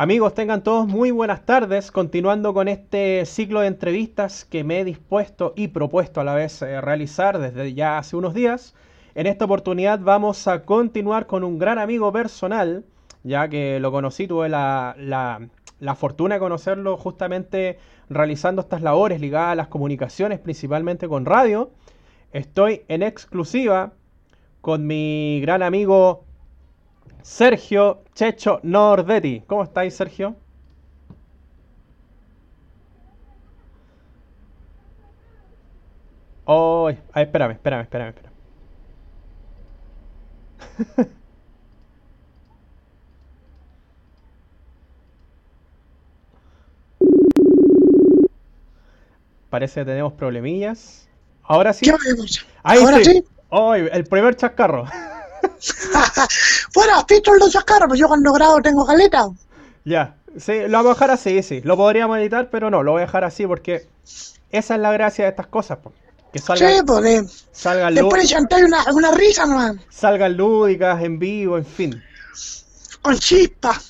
Amigos, tengan todos muy buenas tardes, continuando con este ciclo de entrevistas que me he dispuesto y propuesto a la vez eh, realizar desde ya hace unos días. En esta oportunidad vamos a continuar con un gran amigo personal, ya que lo conocí, tuve la, la fortuna de conocerlo justamente realizando estas labores ligadas a las comunicaciones, principalmente con radio. Estoy en exclusiva con mi gran amigo Sergio Checho Nordetti. ¿Cómo estáis, Sergio? Oh, espérame, espérame, espérame, espérame. Parece que tenemos problemillas. Ahora sí. Ahí ¿Ahora sí. Oh, el primer chascarro. Fuera, los chascarros, pues yo cuando grabo tengo caleta. Ya, sí, lo voy a dejar así, sí. Lo podríamos editar, pero no, lo voy a dejar así porque esa es la gracia de estas cosas, pues. Que salgan, sí, salgan después chantar una, una risa, man. Salgan lúdicas, en vivo, en fin. Con chispa.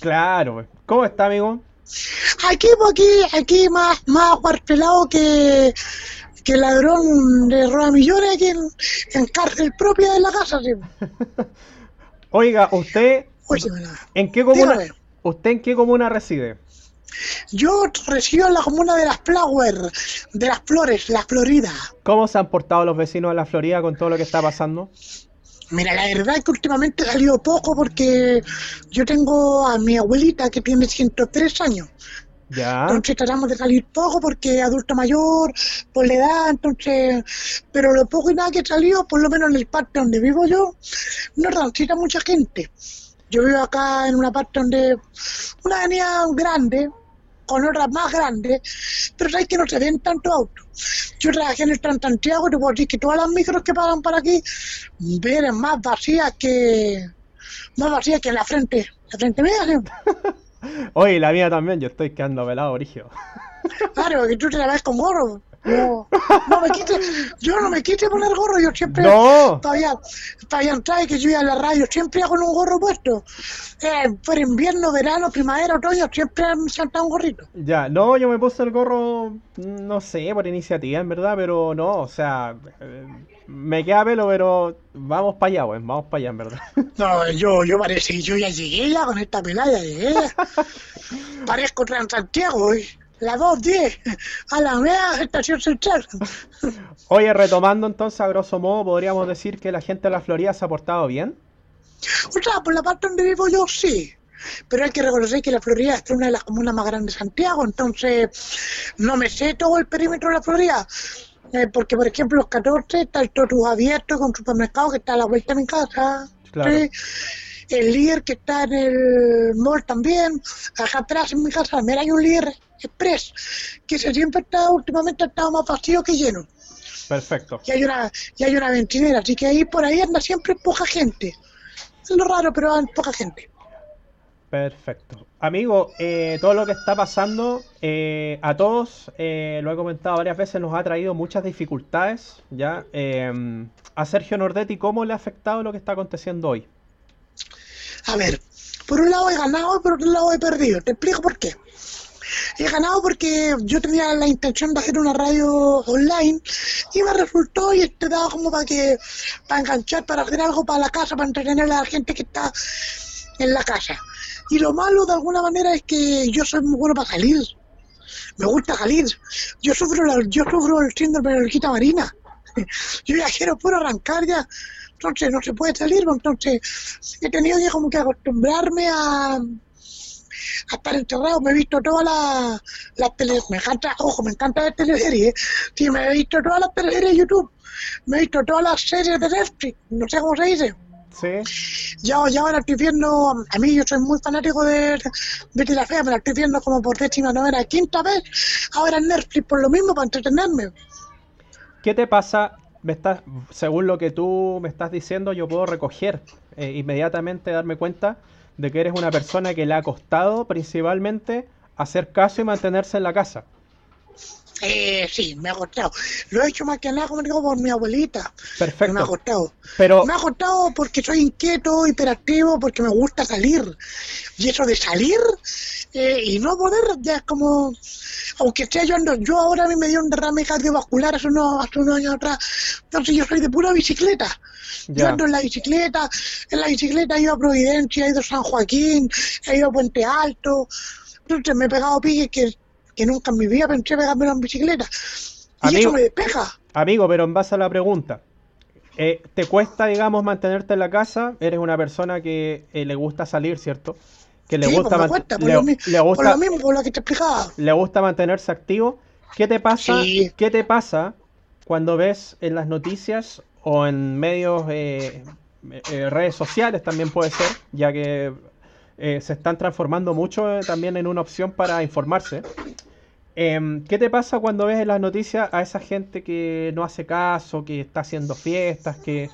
Claro, pues. ¿Cómo está, amigo? Aquí, aquí, aquí más, más que que el ladrón de roba millones aquí en, cárcel propia de la casa. Oiga, usted, ¿en qué comuna, ¿usted en qué comuna reside? Yo resido en la comuna de las Flower, de las Flores, la Florida. ¿Cómo se han portado los vecinos de la Florida con todo lo que está pasando? Mira, la verdad es que últimamente he salido poco porque yo tengo a mi abuelita que tiene 103 años. Entonces tratamos de salir poco porque adulto mayor, por la edad, entonces, pero lo poco y nada que he salido, por lo menos en el parque donde vivo yo, no transita mucha gente. Yo vivo acá en una parte donde una avenida grande, con otras más grandes, pero sabes que no se ven tantos autos. Yo trabajé en el Transantiago y te puedo decir que todas las micros que pasan para aquí vienen más vacías que más vacías que en la frente, la frente mía. Oye, la mía también, yo estoy quedando velado, Origio. Claro, que tú te la ves con gorro. No, no me yo no me quite poner gorro, yo siempre, no. todavía, todavía trae que yo iba a la radio, siempre hago un gorro puesto. Eh, por invierno, verano, primavera, otoño, siempre me salta un gorrito. Ya, no, yo me puse el gorro, no sé, por iniciativa, en verdad, pero no, o sea, eh, me queda pelo, pero vamos para allá, pues, vamos para allá, en verdad. No, yo, yo parece que yo ya llegué ya con esta pelada, llegué. Parezco Transantiago hoy. La 210, a la media estación central. Oye, retomando entonces, a grosso modo, podríamos decir que la gente de la Florida se ha portado bien. O sea, por la parte donde vivo yo, sí. Pero hay que reconocer que la Florida es una de las comunas más grandes de Santiago, entonces no me sé todo el perímetro de la Florida. Eh, porque, por ejemplo, los 14 está el Totus abierto con supermercado que está a la vuelta de mi casa. El líder que está en el mall también. Acá atrás en mi casa también hay un líder express que se siempre está, últimamente ha estado más vacío que lleno. Perfecto. Y hay una, y hay una ventinera, así que ahí por ahí anda siempre poca gente. Es lo raro, pero hay poca gente. Perfecto. Amigo, eh, todo lo que está pasando eh, a todos, eh, lo he comentado varias veces, nos ha traído muchas dificultades. ¿ya? a Sergio Nordetti, ¿cómo le ha afectado lo que está aconteciendo hoy? A ver, por un lado he ganado por otro lado he perdido. Te explico por qué. He ganado porque yo tenía la intención de hacer una radio online y me resultó y te daba como para que para enganchar, para hacer algo para la casa, para entretener a la gente que está en la casa. Y lo malo de alguna manera es que yo soy muy bueno para salir. Me gusta salir. Yo sufro, yo sufro el síndrome de la orquita marina. Yo ya quiero puro arrancar ya. Entonces no se puede salir, pues, entonces he tenido que como que acostumbrarme a, estar encerrado. Me he visto todas las, las me encanta, ojo, me encanta ver teleseries, sí, me he visto todas las teleseries de YouTube, me he visto todas las series de Netflix, no sé cómo se dice. Sí. Ya, ya ahora estoy viendo, a mí yo soy muy fanático de Betty la Fea, me la estoy viendo como por décima novena, quinta vez, ahora en Netflix por lo mismo, para entretenerme. ¿Qué te pasa? Me estás, según lo que tú me estás diciendo, yo puedo recoger eh, inmediatamente, darme cuenta de que eres una persona que le ha costado principalmente hacer caso y mantenerse en la casa. Eh, sí, me ha costado. Lo he hecho más que nada, como digo, por mi abuelita. Perfecto. Me ha costado. Pero, Me ha costado porque soy inquieto, hiperactivo, porque me gusta salir. Y eso de salir eh, y no poder, ya es como. Aunque sea yo ando, yo ahora a mí me dio un derrame cardiovascular hace unos, hace unos años atrás. Entonces yo soy de pura bicicleta. Yo ya, ando en la bicicleta, en la bicicleta he ido a Providencia, he ido a San Joaquín, he ido a Puente Alto. Entonces me he pegado piques que, que nunca en mi vida pensé pegármelo en bicicleta. Y Amigo. eso me despeja. amigo, pero en base a la pregunta, eh, ¿te cuesta, digamos, mantenerte en la casa? Eres una persona que eh, le gusta salir, ¿cierto? Que le sí, gusta, pues cuesta, por, le, lo, le por gusta, lo mismo, por lo que te explicaba. le gusta mantenerse activo. ¿Qué te pasa? Sí. ¿Qué te pasa cuando ves en las noticias o en medios, eh, eh, redes sociales también puede ser, ya que eh, se están transformando mucho también en una opción para informarse? Em, ¿qué te pasa cuando ves en las noticias a esa gente que no hace caso, que está haciendo fiestas, que,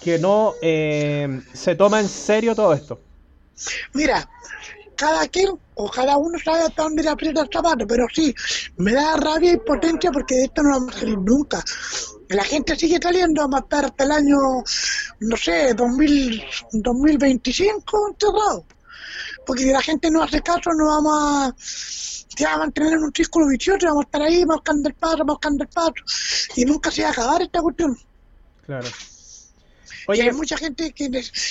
que no em, se toma en serio todo esto? Mira, cada quien o cada uno sabe hasta dónde le aprieta el zapato, pero sí, me da rabia y potencia porque de esto no vamos a salir nunca. La gente sigue saliendo, a estar hasta el año, no sé, 2000, 2025 encerrado. Porque si la gente no hace caso, no vamos a, se va a mantener en un círculo vicioso, vamos a estar ahí buscando el paso, buscando el paso, y nunca se va a acabar esta cuestión. Claro. Y hay Oye, mucha gente que,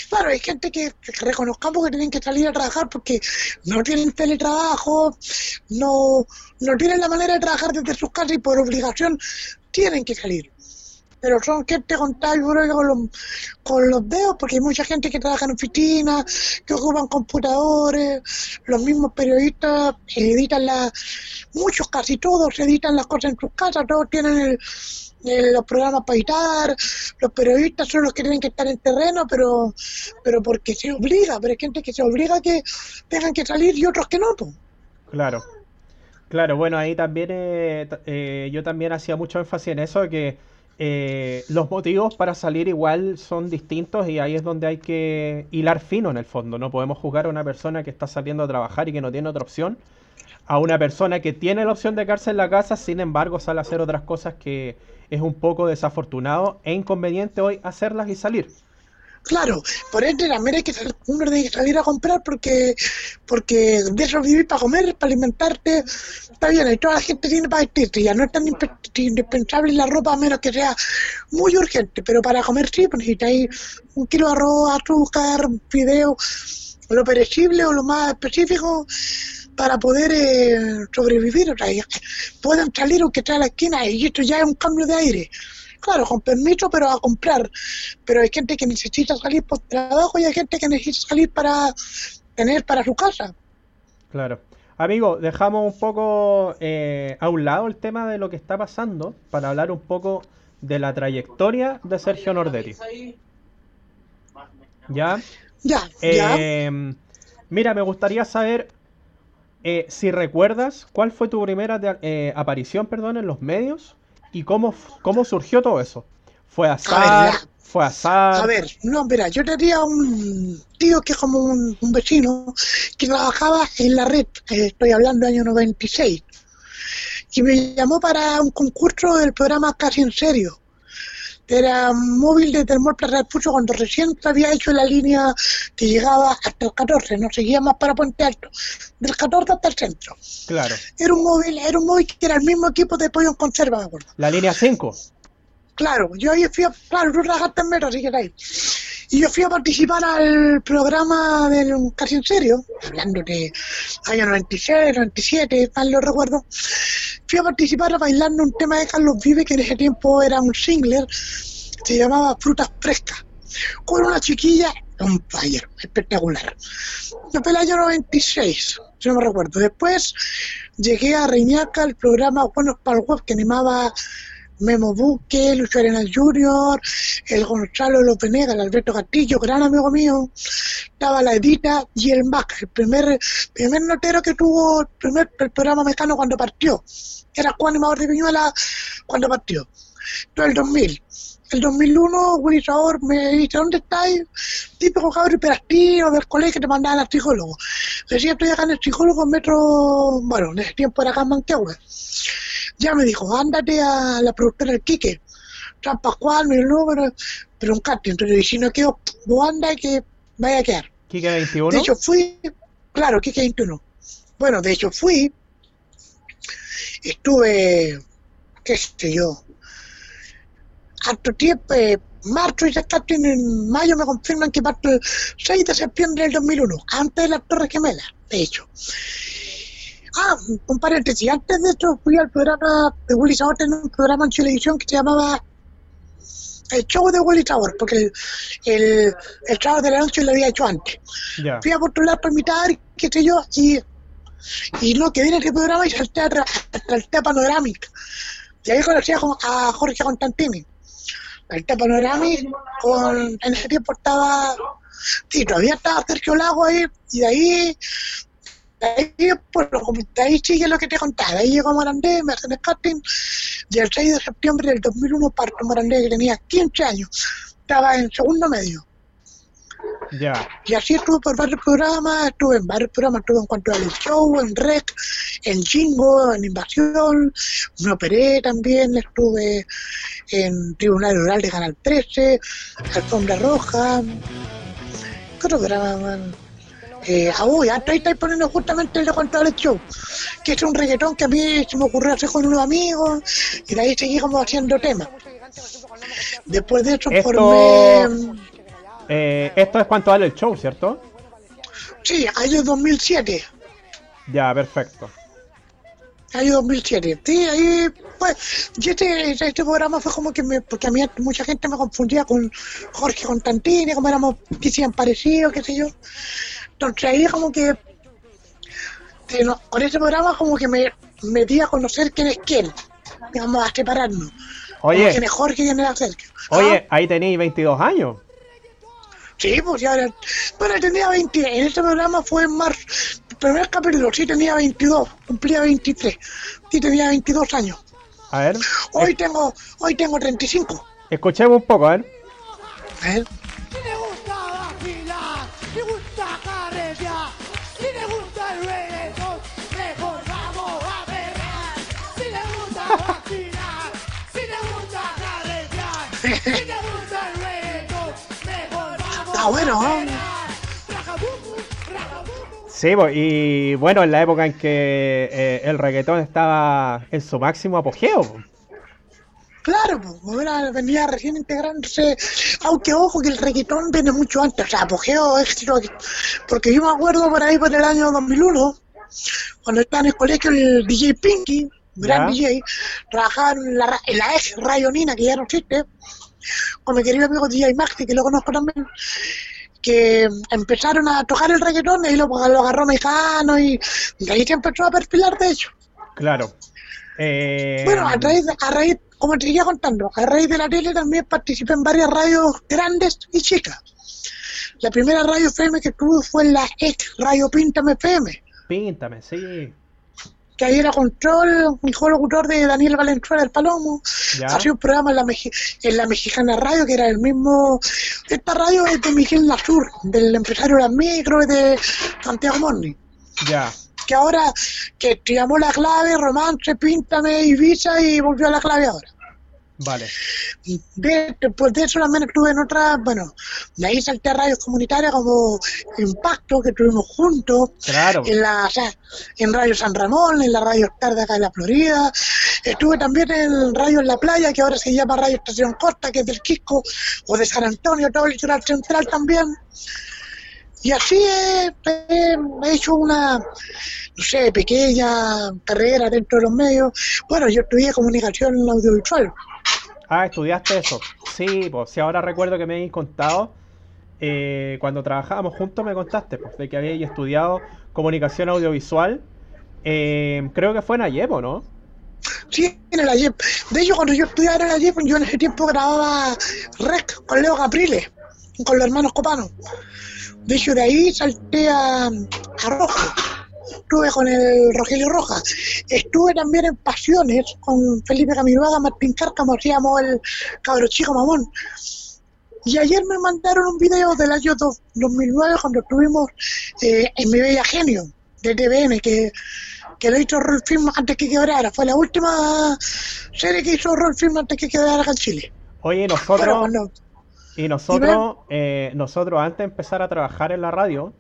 claro, hay gente que, que reconozcamos que tienen que salir a trabajar porque no tienen teletrabajo, no, no tienen la manera de trabajar desde sus casas y por obligación tienen que salir. Pero son gente contada, yo creo con los, con los dedos, porque hay mucha gente que trabaja en oficinas, que ocupan computadores, los mismos periodistas editan las, muchos, casi todos editan las cosas en sus casas, todos tienen el- los programas para editar, los periodistas son los que tienen que estar en terreno, pero pero porque se obliga, pero hay gente que se obliga a que tengan que salir y otros que no. pues. Claro, claro, bueno, ahí también eh, eh, yo también hacía mucho énfasis en eso, que eh, los motivos para salir igual son distintos y ahí es donde hay que hilar fino en el fondo. No podemos juzgar a una persona que está saliendo a trabajar y que no tiene otra opción, a una persona que tiene la opción de quedarse en la casa, sin embargo sale a hacer otras cosas que es un poco desafortunado e inconveniente hoy hacerlas y salir. Claro, por ende también hay que uno tiene que salir a comprar porque porque de eso para comer, para alimentarte, está bien, y toda la gente tiene para vestirse, ya no es tan indispensable la ropa a menos que sea muy urgente, pero para comer sí, pues necesitáis un kilo de arroz, azúcar, fideo, lo perecible o lo más específico para poder eh, sobrevivir, o sea, pueden salir aunque sea a la esquina y esto ya es un cambio de aire. Claro, con permiso, pero a comprar. Pero hay gente que necesita salir por trabajo y hay gente que necesita salir para tener para su casa. Claro. Amigo, dejamos un poco eh, a un lado el tema de lo que está pasando para hablar un poco de la trayectoria de Sergio Nordetti. ¿Ya? Ya, ya. Eh, mira, me gustaría saber eh, si recuerdas cuál fue tu primera de- eh, aparición, perdón, en los medios y cómo, cómo surgió todo eso. ¿Fue azar? ya. ¿Fue azar? A ver, no, mira, yo tenía un tío que es como un, un vecino que trabajaba en la red, eh, estoy hablando del año 96, y me llamó para un concurso del programa Casi en Serio. Era móvil desde el Plaza del Pucho cuando recién se había hecho la línea que llegaba hasta el 14, no seguía más para Puente Alto, del 14 hasta el centro. Claro. Era un móvil, era un móvil que era el mismo equipo de Pollo en Conserva, me acuerdo. La línea 5. Claro, yo ahí fui a, claro, tú trabajaste en Metro, así que está ahí. Y yo fui a participar al programa del Casi en Serio, hablando de año 96, 97, mal lo recuerdo. Fui a participar bailando un tema de Carlos Vive, que en ese tiempo era un singler, se llamaba Frutas Frescas, con una chiquilla, un fire, espectacular. Fue el año 96, si no me recuerdo. Después llegué a Reñaca, el programa Buenos para el Web, que animaba Memo Buque, Lucho Arenal Jr., el Gonzalo López Nega, el Alberto Castillo, gran amigo mío, estaba la Edita y el Mac, el primer, primer notero que tuvo el primer programa mexicano cuando partió. Era Juan animador de Viñuela cuando partió. Todo el 2000. El 2001, Willy Sabor me dice, ¿dónde estáis? Típico cabrón hiperactivo del colegio que te mandaban al psicólogo. Decía, estoy acá en el psicólogo metro, bueno, en ese tiempo era acá en Manquehue. Ya me dijo, ándate a la productora del Quique. San Pascual, mi número, pero un casting. Entonces, si no quedo, vos anda que vaya a quedar. Quique 21. De hecho, fui, claro, Quique 21. Bueno, de hecho, fui, estuve, qué sé yo, harto tiempo, eh, marzo y casting en mayo me confirman que parto el 6 de septiembre del 2001, antes de las Torres Gemelas, de hecho. Ah, un paréntesis, antes de esto fui al programa de Willy Sabor, en un programa en televisión que se llamaba el show de Willy Sabor, porque el, el, el trabajo de la noche lo había hecho antes. Fui a postular para imitar, qué sé yo, y, y no quedé en ese programa y salté a salté a Panoramic. Y ahí conocí a, a Jorge Constantini. Salté a Panoramic, con, en ese tiempo estaba, sí, todavía estaba Sergio Lago ahí, y de ahí, ahí, pues, ahí sigue lo que te contaba. Ahí llegó Morandé, me hacen el casting, y el 6 de septiembre del 2001 parto Morandé, que tenía 15 años. Estaba en segundo medio. Ya. Y así estuve por varios programas, estuve en varios programas, estuve en cuanto al show, en rec, en jingo, en invasión, me operé también, estuve en Tribunal Rural de Canal 13, Alfombra Roja, ¿qué otro programa, man? Eh, uy, ahora estáis poniendo justamente el de control del show, que es un reggaetón que a mí se me ocurrió hacer con unos amigos, y de ahí seguí como haciendo temas. Después de eso Esto- formé... Eh, esto es vale el show, ¿cierto? Sí, año 2007. Ya, perfecto. Año 2007. Sí, ahí, pues, y este, este programa fue como que me, porque a mí mucha gente me confundía con Jorge Constantini, como éramos, que sean parecidos, qué sé yo. Entonces ahí como que, que no- con ese programa como que me metí a conocer quién es quién. Digamos, a separarnos. Como Oye, quién es Jorge y quién era Sergio. oye, ahí tenéis 22 años. Sí, pues ya ahora. Bueno, tenía 20. En este programa fue en marzo. El primer capítulo sí tenía 22. Cumplía 23. Sí tenía 22 años. A ver, Hoy tengo, hoy tengo 35. escuchemos un poco, a ver. A ver. Está bueno. Sí, y bueno, en la época en que eh, el reggaetón estaba en su máximo apogeo. po. Claro, pues venía recién integrándose. Aunque ojo que el reggaetón viene mucho antes. O sea, apogeo, éxito. Porque yo me acuerdo por ahí por el año 2001, cuando estaba en el colegio el DJ Pinky, gran Ya. DJ, trabajaba en la, en la ex Rayonina, que ya no existe, con mi querido amigo DJ Maxi, que lo conozco también, que empezaron a tocar el reggaetón y ahí lo, lo agarró Mejano y de ahí se empezó a perfilar, de hecho. Claro. Eh, Bueno, a raíz, a raíz, como te seguía contando, a raíz de la tele también participé en varias radios grandes y chicas. La primera radio FM que tuve fue la ex Radio Píntame FM, Píntame, sí. Que ahí era control, hijo locutor de Daniel Valenzuela del Palomo. Ya. Hacía un programa en la, Meji- en la Mexicana Radio, que era el mismo. Esta radio es de Miguel Lasur, del empresario de las micro y de Santiago Morni. Ya. Que ahora, que te llamó la clave, romance, píntame, Ibiza y volvió a la clave ahora. Vale. De- después de eso también estuve en otras, bueno, de ahí salté a radios comunitarias como Impacto, que estuvimos juntos, Claro. en la, o sea, en Radio San Ramón, en la Radio Star de acá de la Florida, estuve también en Radio en la Playa, que ahora se llama Radio Estación Costa, que es del Quisco, o de San Antonio, todo el litoral central también. Y así he, he- he hecho una, no sé, pequeña carrera dentro de los medios. Bueno, yo estudié comunicación audiovisual. Ah, estudiaste eso. Sí, pues si ahora recuerdo que me habéis contado, eh, cuando trabajábamos juntos me contaste, pues, de que habíais estudiado comunicación audiovisual. eh, creo que fue en Ayepo, ¿no? Sí, en el AYEP. De hecho, cuando yo estudiaba en el AYEP, yo en ese tiempo grababa Rec con Leo Capriles, con los hermanos Copano. De hecho, de ahí salté a, a Rojo. Estuve con el Rogelio Rojas. Estuve también en Pasiones con Felipe Camiroaga, Martín Cárcamo, hacíamos el cabro chico mamón. Y ayer me mandaron un video del año dos- 2009 cuando estuvimos eh, en Mi Bella Genio, de TVN, que, que lo hizo Roll Film antes que quebrara. Fue la última serie que hizo Roll Film antes que quebrara en Chile. Oye, nosotros, y nosotros, eh, nosotros antes de empezar a trabajar en la radio,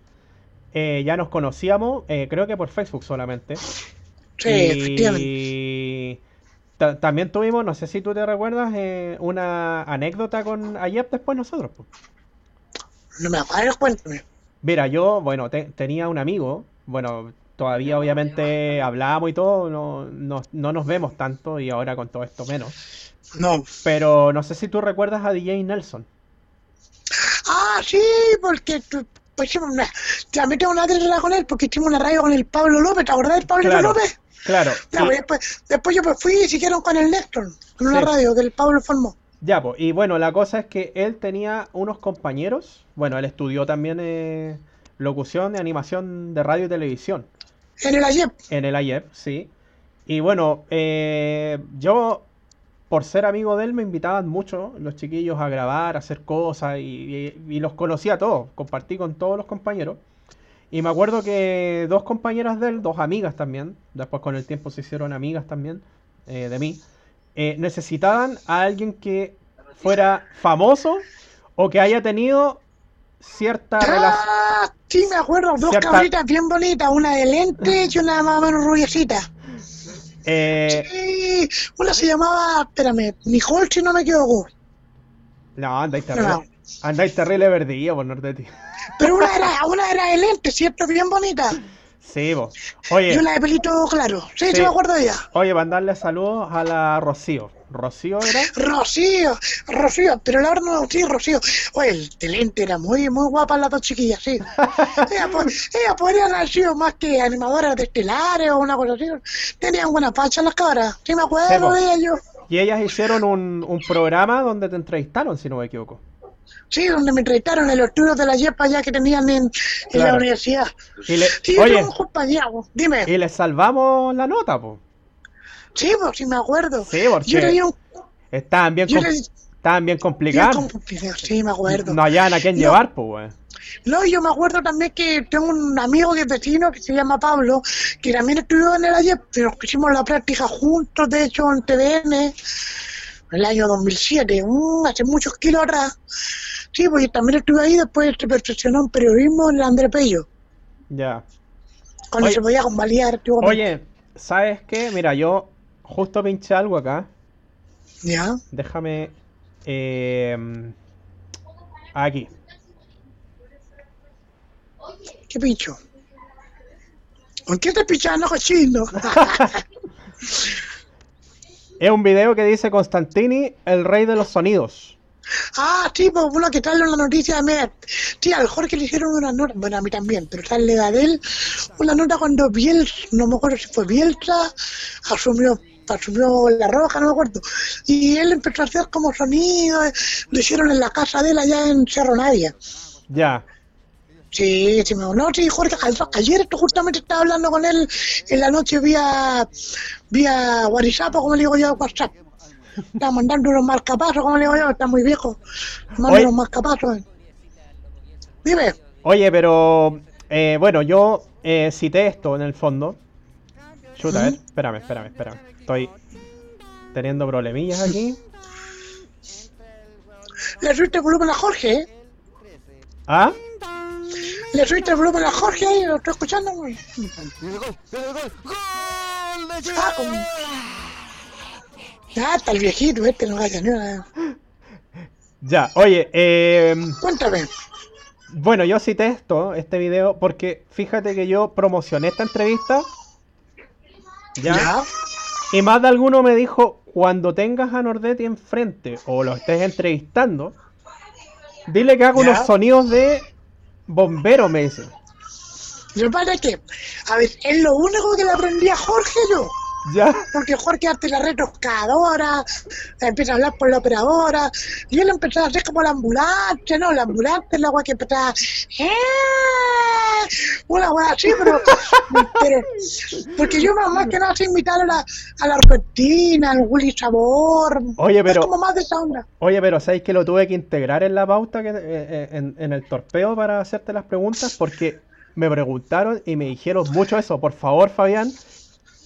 eh, ya nos conocíamos, eh, creo que por Facebook solamente. Sí. Y ta- también tuvimos, no sé si tú te recuerdas, eh, una anécdota con Ayep después nosotros. No me acuerdo, cuéntame. Mira, yo, bueno, te- tenía un amigo, bueno, todavía obviamente hablamos y todo, no, no, no nos vemos tanto y ahora con todo esto menos. No. Pero no sé si tú recuerdas a DJ Nelson. Ah, sí, porque tu- pues una, también tengo una anécdota con él, porque hicimos una radio con el Pablo López, ¿te acordás del Pablo Claro, López? claro. Pues, después, después yo me fui y siguieron con el Néstor, con una Sí. radio que el Pablo formó. Ya, pues, y bueno, la cosa es que él tenía unos compañeros, bueno, él estudió también eh, locución y animación de radio y televisión En el Ayep. en el IEP, sí. Y bueno, eh, yo, por ser amigo de él, me invitaban mucho los chiquillos a grabar, a hacer cosas, y, y- y los conocía a todos, compartí con todos los compañeros. Y me acuerdo que dos compañeras de él, dos amigas también, después con el tiempo se hicieron amigas también eh, de mí, eh, necesitaban a alguien que fuera famoso o que haya tenido cierta relación. Ah, sí, me acuerdo, dos Cierta- cabritas bien bonitas, una de lentes y una más o menos rubiecita. Eh, Sí, una se llamaba, espérame, Nicole, si no me equivoco. no, andáis No. terrible, andáis terrible verdillo por norte de ti. Pero una era, una era de lentes, ¿cierto? Bien bonita. Sí, vos. Y Oye, una de pelito claro. Sí, sí, me acuerdo de ella. oye, mandarle saludos a la Rocío. ¿Rocío era? Rocío, Rocío, pero la verdad no, sí, Rocío. Oye, el de lente era muy, muy guapa las dos chiquillas, sí. Ellas, ellas podrían haber sido más que animadoras de estelares o una cosa así. Tenían buena facha las cabras. Sí, me acuerdo de ellas yo. Y ellas hicieron un, un programa donde te entrevistaron, si no me equivoco. Sí, donde me entrevistaron en los de la YEPA ya que tenían en, la universidad. Y le, Sí, oye, dime. y le salvamos la nota, pues. Sí, pues sí me acuerdo. Sí, porque Yo un... estaban bien, com- le- estaban bien bien complicadas. complicado, Sí, me acuerdo. No hallaban a quién No. llevar, pues. No, yo me acuerdo también que tengo un amigo que es vecino que se llama Pablo, que también estudió en el AYEP, pero hicimos la práctica juntos, de hecho, en TVN, en el año 2007, mm, hace muchos kilos atrás. Sí, yo también estuve ahí, después se perfeccionó en periodismo en el André Pello, Ya. cuando Oye. se podía convalidar. Oye, ¿sabes qué? Mira, yo justo pinché algo acá. Ya, Déjame. eh, aquí. qué picho. ¿Con qué te pichando, cochino? Es un video que dice Constantini, el rey de los sonidos. Ah, sí, pues uno que trae una noticia Met. Sí, al Jorge le hicieron una nota, bueno, a mí también, pero sale la de él, una nota cuando Bielsa, no me acuerdo si fue Bielsa, asumió, asumió la roja, no me acuerdo. Y él empezó a hacer como sonido, eh, lo hicieron en la casa de él allá en Cerro Navia. Ya. Sí, sí, me no, sí, Jorge, ayer justamente estaba hablando con él en la noche vía, vía WhatsApp, como le digo yo, WhatsApp. Está mandando unos marcapasos, como le digo yo, está muy viejo. Manda unos marcapasos. eh. Dime, Oye, pero. eh, bueno, yo eh, cité esto en el fondo. Chuta, a ver. Espérame, espérame, espérame. Estoy teniendo problemillas aquí. le subiste el volumen a Jorge, ¿eh? ¿Ah? Le subiste el volumen a Jorge ahí, lo estoy escuchando. güey. Ah, como... Ya, está el viejito este, no ni una. Ya, oye, eh, Cuéntame. bueno, yo cité esto, este video, porque fíjate que yo promocioné esta entrevista. ¿ya? ¿Ya? Y más de alguno me dijo, cuando tengas a Nordetti enfrente o lo estés entrevistando, dile que haga Ya. unos sonidos de bombero, me dice. Pasa es que, a ver, es lo único que le aprendí a Jorge yo. ¿Ya? Porque Jorge hace la retoscadora, empieza a hablar por la operadora, y él empezó a hacer como la ambulancia, ¿no? La ambulancia es la agua que empezaba, ¡eh! Una weá así, pero, pero, porque yo más, más que nada sé imitar a la, a la Argentina, al Willy Sabor, Oye, pero- es como más de esa onda. Oye, pero ¿sabéis que lo tuve que integrar en la pauta, que, eh, eh, en, en el torpeo para hacerte las preguntas? Porque me preguntaron y me dijeron mucho eso. Por favor, Fabián,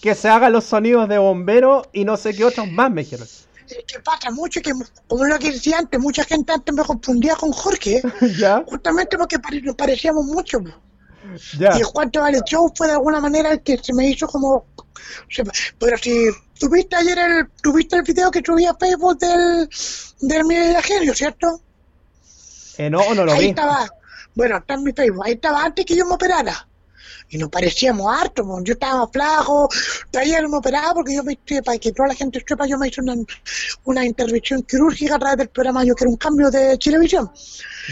que se hagan los sonidos de bombero y no sé qué otros más me dijeron. Es que pasa mucho que, como lo que decía antes, mucha gente antes me confundía con Jorge, ¿Ya? justamente porque nos parecíamos mucho. Ya. Y cuánto vale show fue de alguna manera el que se me hizo como. Pero si tuviste ayer el, tuviste el video que subí a Facebook del, del Milenio, ¿cierto? Eh, no, no lo ahí vi. estaba, bueno, está en mi Facebook, ahí estaba antes que yo me operara. Y nos parecíamos harto, mo. yo estaba flaco, todavía no me operaba porque yo me hice, para que toda la gente sepa, yo me hice una, una intervención quirúrgica a través del programa Yo quiero un cambio de Chilevisión.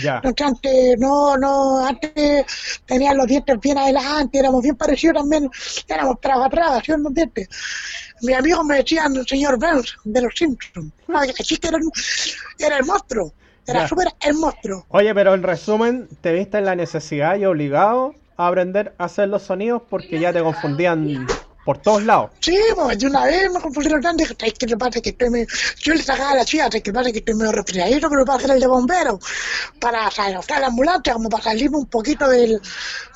Ya. Entonces antes, no, no, antes tenían los dientes bien adelante, éramos bien parecidos también, éramos traga traga, ¿sí? los dientes. Mis amigos me decían el señor Burns de los Simpsons. Ah, que era, el- era el monstruo, era súper el monstruo. Oye, pero en resumen, te viste en la necesidad y obligado a aprender a hacer los sonidos porque ya te confundían por todos lados. Sí, pues de una vez me confundieron "Ay, ¿qué te pasa? Que estoy medio... Yo le sacaba a la chica, ¿qué pasa? Que estoy medio resfriadito, pero para el de bombero, para salir la ambulancia, como para salirme un poquito del,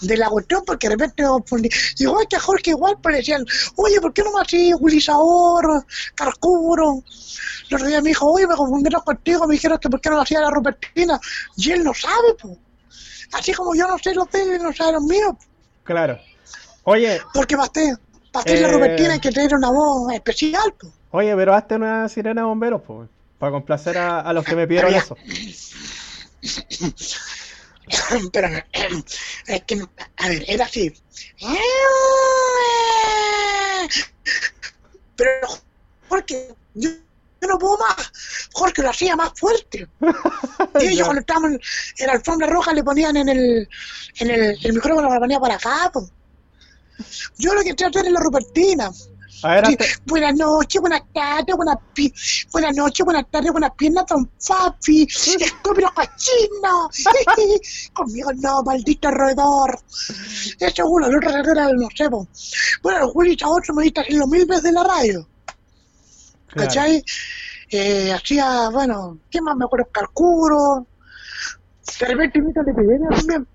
de la cuestión, porque de repente me confundí. Digo, oye, que a Jorge igual, pues le decían, oye, ¿por qué no me así, Wilizador, Carcuro? El otro día me dijo, oye, me confundieron contigo, me dijeron que por qué no lo hacía la Rupertina, y él no sabe, pues. Así como yo no sé los de los míos, Claro. Oye, porque usted, para hacer la Eh. Rupertina hay que tener una voz especial, pues. oye, pero hazte una sirena de bomberos, pues, para complacer a, a los que me pidieron eso. Pero es que, a ver, era así. Pero Jorge, yo, yo no puedo más. Jorge lo hacía más fuerte. Y ellos cuando estaban en la alfombra roja le ponían en el, en el, el micrófono, lo ponía para acá. po. Yo lo que trato hacer es la Rupertina. A ver, Sí, buenas noches, buenas tardes, buenas, pi- buenas noches, buenas tardes, buenas piernas, don Fafi, estúpido cochino. Conmigo no, maldito roedor. Eso uno, el otro era el no sé. Bueno, Willy otro me viste hacerlo mil veces en la radio, claro. ¿cachai? Eh, hacía, bueno, ¿qué más me acuerdo? Calcuro. De repente imita de epidemia también.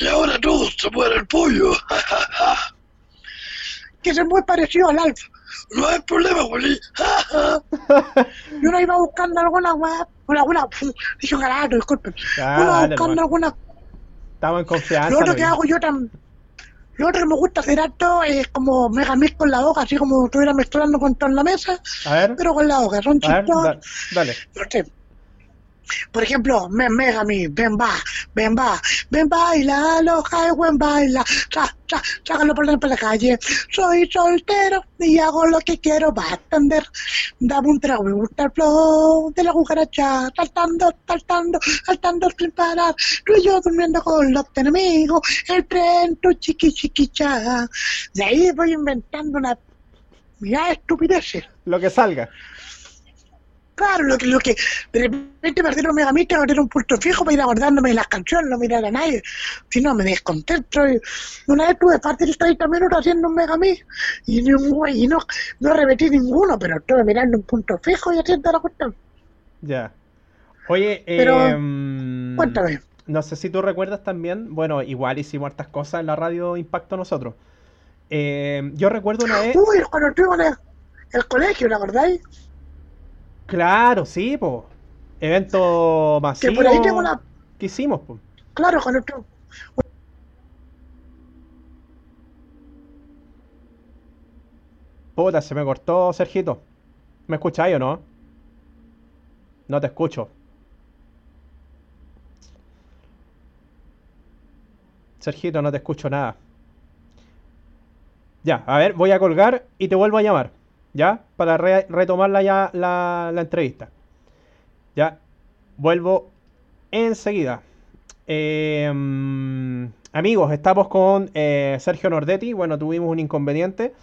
Y ahora todos se muere el pollo. que es muy parecido al Alfa. No hay problema, Willy. y uno iba buscando alguna web, una, alguna, dije garato, disculpen. Ah, uno dale, buscando alguna. Estamos en confianza. Lo otro que hago yo también. Lo otro que me gusta hacer harto es como megamix con la boca, así como estuviera mezclando con todo en la mesa, A ver, pero con la boca. Son chistosos. da- dale. No sé. Por ejemplo, me mega mi, ven va, ven va, ven baila, loja, buen baila, sa, sa, sácalo por por la calle. Soy soltero y hago lo que quiero, atender. Dame un trago, me gusta el flow de la cucaracha, saltando, saltando, saltando sin parar. Tú y yo durmiendo con los enemigos, el tren, tu chiqui chiquicha. De ahí voy inventando una. Mira, estupideces. Lo que salga. Claro, lo que, lo que de repente me hacer un que tener un punto fijo para ir acordándome de las canciones, no mirar a nadie. Si no, me desconcentro. Y una vez tuve parte de 30 minutos haciendo un megamix y, ni un güey, y no, no repetí ninguno, pero estuve mirando un punto fijo y haciendo la cuestión. Ya. Oye, Pero, eh, Cuéntame. no sé si tú recuerdas también, bueno, igual hicimos hartas cosas en la radio Impacto nosotros. Eh, yo recuerdo una vez, Uy, cuando estuve en el, el colegio, ¿la acordáis? Claro, sí, po, evento Que masivo por ahí tengo una. que hicimos, po. Claro, cuando estuve. Puta, se me cortó, Sergito. ¿Me escucháis o no? No te escucho. Sergito, no te escucho nada. Ya, a ver, voy a colgar y te vuelvo a llamar. ¿Ya? Para re- retomar ya, la, entrevista. Ya, vuelvo enseguida. Mm, amigos, estamos con eh, Sergio Nordetti. Bueno, tuvimos un inconveniente.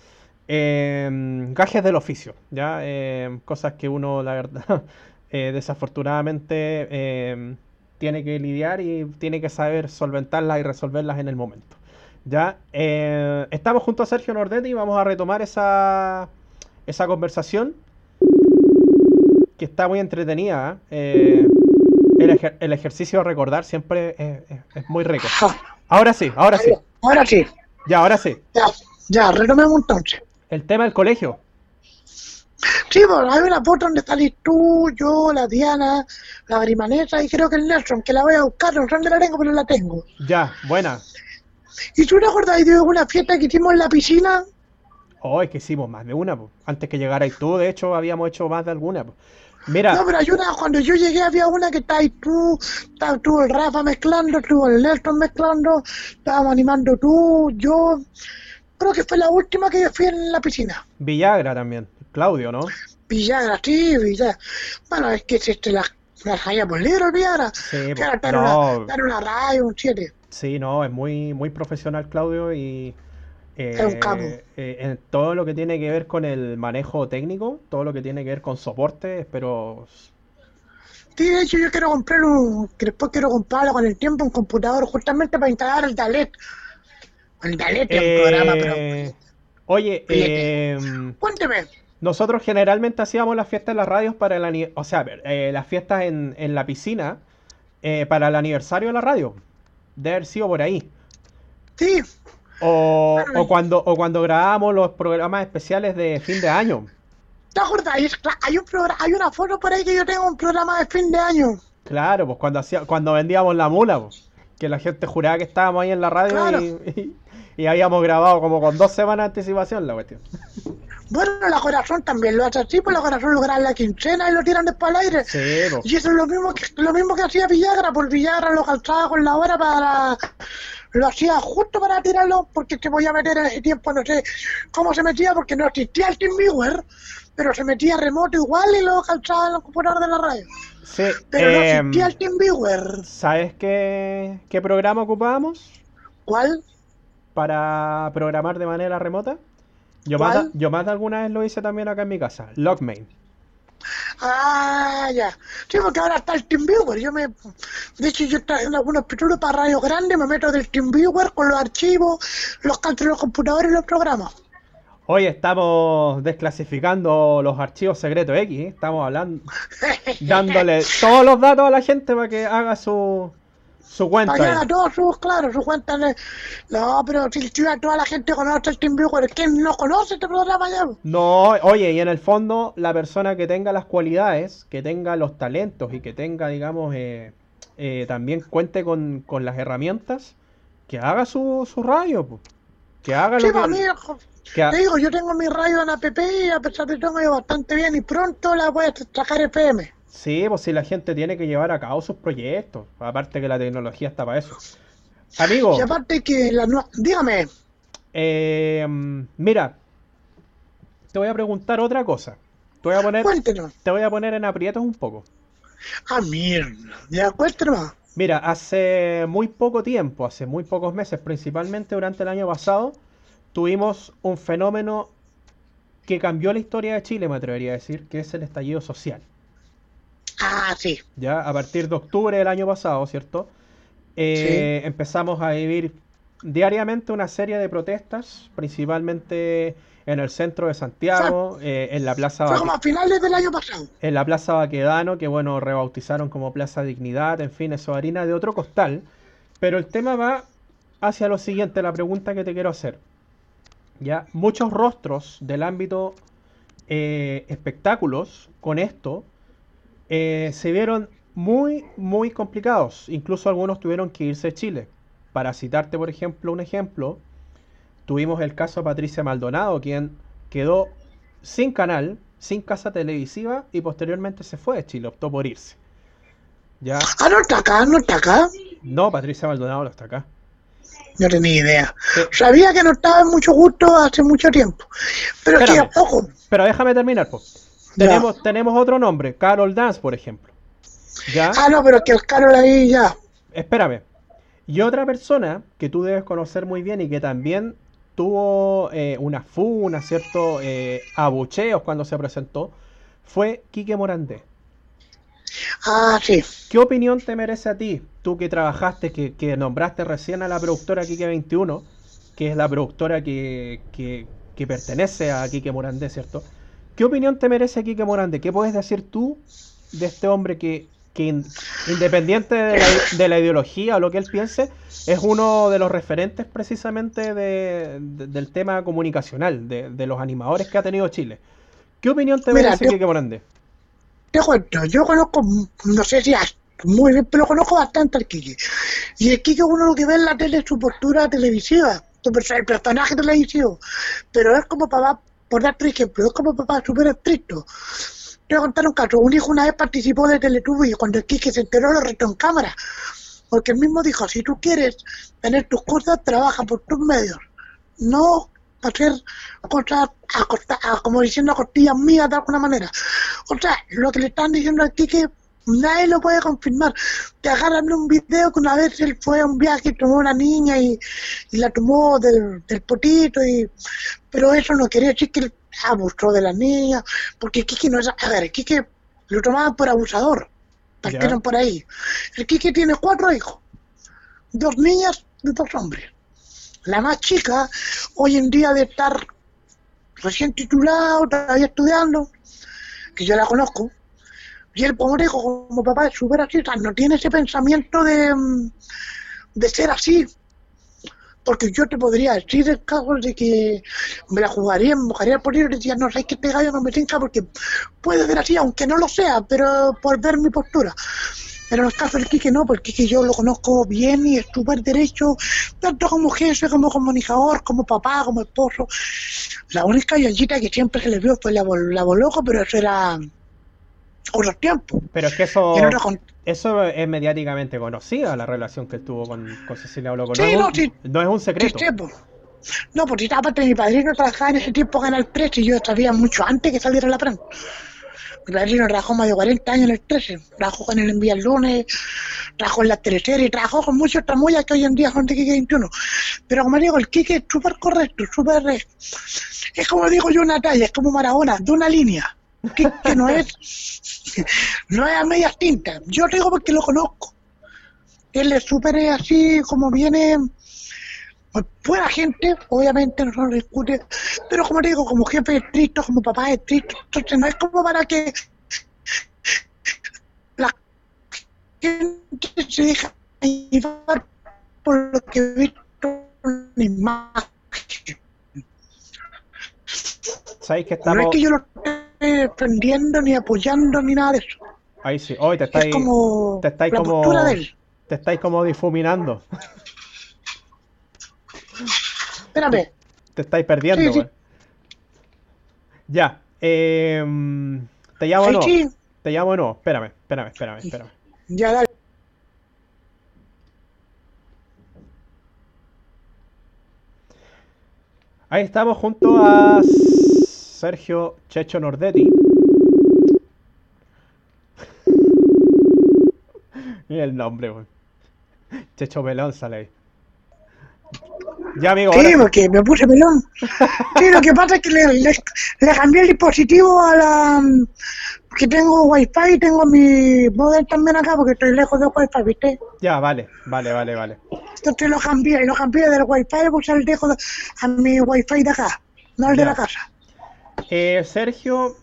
Eh, gajes del oficio, ¿ya? Eh, cosas que uno, la verdad, eh, desafortunadamente tiene que lidiar y tiene que saber solventarlas y resolverlas en el momento. ¿Ya? Eh, estamos junto a Sergio Nordetti y vamos a retomar esa, esa conversación que está muy entretenida. ¿eh? Eh, el, ejer- el ejercicio de recordar siempre es, es- es muy rico. Ahora sí, ahora sí. ahora sí, Ya, ahora sí. ya, ya, retomemos entonces. El tema del colegio. Sí, pues hay una foto donde salís tú, yo, la Diana, la Grimanesa y creo que el Nelson, que la voy a buscar, no sé dónde la tengo, pero la tengo. Ya, buena. ¿Y tú te acordás de una fiesta que hicimos en la piscina? Oh, es que hicimos más de una, po. Antes que llegarais tú, de hecho, habíamos hecho más de alguna. Mira, No, pero hay una, cuando yo llegué había una que está ahí tú, está tú el Rafa mezclando, estuvo el Nelson mezclando, estábamos animando tú, yo. Creo que fue la última que yo fui en la piscina. Villagra también. Claudio, ¿no? Villagra, sí, Villagra. Bueno, es que si te las la por libro el Villagra. Sí, en No. una, una radio, un 7. Sí, no, es muy, muy profesional Claudio y eh, Es un capo. eh, en todo lo que tiene que ver con el manejo técnico, todo lo que tiene que ver con soporte, espero... Sí, de hecho yo quiero comprar un, que después quiero comprarlo con el tiempo, un computador justamente para instalar el Dalet. El Dalet es un programa, pero... Eh, oye, eh, Cuénteme. nosotros generalmente hacíamos las fiestas en las radios para el o sea, eh, las fiestas en, en la piscina eh, para el aniversario de la radio. Debe haber sido por ahí. Sí, O, o cuando, o cuando grabábamos los programas especiales de fin de año. ¿te acuerdas? Hay, un hay una foto por ahí que yo tengo un programa de fin de año. Claro, pues cuando hacía, cuando vendíamos la mula, pues, que la gente juraba que estábamos ahí en la radio Claro. y, y- y habíamos grabado como con dos semanas de anticipación la cuestión. Bueno, la corazón también lo hace así, pues la corazón lo graba en la quincena y lo tiran después al aire. Sí, pues. Y eso es lo mismo que lo mismo que hacía Villagra, por Villagra lo calzaba con la hora para lo hacía justo para tirarlo porque se podía meter en ese tiempo, no sé cómo se metía porque no existía el TeamViewer, pero se metía remoto igual y lo calzaba en el computador de la radio. Sí, Pero no em, existía el TeamViewer. ¿sabes qué, qué programa ocupábamos ¿Cuál? para programar de manera remota? Yo más, yo más de alguna vez lo hice también acá en mi casa, Lockmain. Ah, ya. Sí, porque ahora está el TeamViewer. Yo me, de hecho, yo estoy haciendo algunos títulos para radios grandes, me meto del TeamViewer con los archivos, los en los computadores y los programas. Hoy estamos desclasificando los archivos secretos X, ¿eh? estamos hablando, dándole todos los datos a la gente para que haga su, su cuenta. Haga todos sus, claro, sus cuentas. de- No, pero si si toda la gente conoce el TeamViewer, ¿quién no conoce este programa ya? No, oye, y en el fondo la persona que tenga las cualidades, que tenga los talentos y que tenga, digamos, eh, eh, también cuente con, con las herramientas, que haga su, su radio, po. que haga Sí, lo que, mí, que ha- te digo, yo tengo mi radio en app y a pesar de todo me va bastante bien y pronto la voy a sacar FM. Sí, pues si la gente tiene que llevar a cabo sus proyectos, aparte que la tecnología está para eso. Amigo, Y aparte que la nueva... Dígame, eh, mira, te voy a preguntar otra cosa. Te voy a poner, te voy a poner en aprietos un poco. Ah, mierda. Ya, cuéntenos. Mira, hace muy poco tiempo, hace muy pocos meses, principalmente durante el año pasado, tuvimos un fenómeno que cambió la historia de Chile, me atrevería a decir, que es el estallido social. Ah, sí. Ya a partir de octubre del año pasado, ¿cierto? Eh, Empezamos a vivir diariamente una serie de protestas, principalmente en el centro de Santiago, eh, en la Plaza Fue como a finales del año pasado. en la Plaza Baquedano, que bueno, rebautizaron como Plaza Dignidad, en fin, eso harina de otro costal. Pero el tema va hacia lo siguiente, la pregunta que te quiero hacer. Ya, muchos rostros del ámbito eh, espectáculos con esto eh, se vieron muy, muy complicados. Incluso algunos tuvieron que irse de Chile. Para citarte, por ejemplo, un ejemplo, tuvimos el caso de Patricia Maldonado, quien quedó sin canal, sin casa televisiva y posteriormente se fue de Chile, optó por irse. Ya, Ah, no está acá, no está acá. no, Patricia Maldonado no está acá. No tenía idea. Sí. Sabía que no estaba en mucho gusto hace mucho tiempo. Pero Espérame. ojo. Pero déjame terminar, Ya. Tenemos, tenemos otro nombre, Carol Dance, por ejemplo. ¿Ya? Ah, no, pero es que el Carol ahí ya. Espérame. Y otra persona que tú debes conocer muy bien y que también tuvo eh, una funa, ¿cierto? Eh, abucheos cuando se presentó, fue Quique Morandé. Ah, sí. ¿Qué opinión te merece a ti? Tú que trabajaste, que, que nombraste recién a la productora Quique 21, que es la productora que, que, que pertenece a Quique Morandé, ¿cierto? ¿Qué opinión te merece Quique Morandé? ¿Qué puedes decir tú de este hombre que que in- independiente de la, de la ideología o lo que él piense, es uno de los referentes precisamente de- de- del tema comunicacional, de, de los animadores que ha tenido Chile. ¿Qué opinión te Mira, merece yo- Quique Morandé? Te cuento, yo conozco, no sé si as- muy bien, pero conozco bastante al Kike. Y el Kike uno lo que ve en la tele es su postura televisiva, su el personaje televisivo. Pero es como papá, por darte un ejemplo, es como papá súper estricto. Te voy a contar un caso. Un hijo una vez participó de Teletubbies y cuando el Kike se enteró lo retó en cámara. Porque él mismo dijo, si tú quieres tener tus cosas, trabaja por tus medios. No hacer cosas a costa- a- como diciendo a costillas mías de alguna manera. O sea, lo que le están diciendo al Kike, nadie lo puede confirmar. Te agarran un video que una vez él fue a un viaje y tomó una niña y, y la tomó del, del potito, y, pero eso no quiere decir que él abusó de la niña, porque el Kike no es... A ver, el Kike lo tomaban por abusador, partieron por ahí. El Kike tiene cuatro hijos, dos niñas y dos hombres. La más chica, hoy en día de estar recién titulado, todavía estudiando, que yo la conozco, y él, como dijo, como papá es súper sea, no tiene ese pensamiento de, mm, de ser así. Porque yo te podría decir en caso de que me la jugaría, me mojaría por ir y decía, no sé qué este gallo no me tinca porque puede ser así, aunque no lo sea, pero por ver mi postura. Pero en el caso del Kike no, porque Kike yo lo conozco bien y es súper derecho, tanto como jefe, como comunicador, como papá, como esposo. La única yonjita que siempre se le vio fue la, la boloco, pero eso era otros tiempos. Pero es que eso, con- eso es mediáticamente conocida, la relación que tuvo con, con Cecilia Boloco. Sí, no, sí. no es un secreto. sí, po. No, porque aparte mi padrino trabajaba en ese tiempo en Canal 13 y yo sabía mucho antes que saliera la prensa. Mi padrino trabajó más de 40 años en el 13, trabajó con el Envía el Lunes, trabajó en la teleserie, trabajó con muchos tramullas que hoy en día son de Kike 21. Pero como digo, el Kike es súper correcto, súper... eh, Es como digo yo una talla, es como Maradona, de una línea. Que, que no es no es a medias tintas. Yo lo digo porque lo conozco. Él es súper eh, así como viene pues, buena gente, obviamente no se discute, pero como digo, como jefe estricto, como papá estricto, entonces no es como para que la gente se deja llevar por lo que he visto en la imagen. ¿Sabéis que No estamos... es que yo lo defendiendo, ni apoyando, ni nada de eso. Ahí sí, hoy te estáis, es como te estáis la como- postura de él. te estáis como difuminando. Espérame, Te estáis perdiendo, Sí, sí. güey. Ya. em, ¿Te llamo o no? ¿Te llamo o no? Espérame, espérame, espérame, espérame. ya dale. Ahí estamos junto a Sergio Checho Nordetti. Y el nombre, güey. Checho Melón sale ahí. Ya, amigo, Sí, porque me puse pelón. Sí, lo que pasa es que le, le, le cambié el dispositivo a la... Porque tengo wifi, tengo mi modem también acá porque estoy lejos de wifi, ¿viste? Ya, vale, vale, vale, vale. Entonces lo cambié, lo cambié del wifi, le puse el dejo de- a mi wifi de acá, no el de Ya. la casa. Eh, Sergio,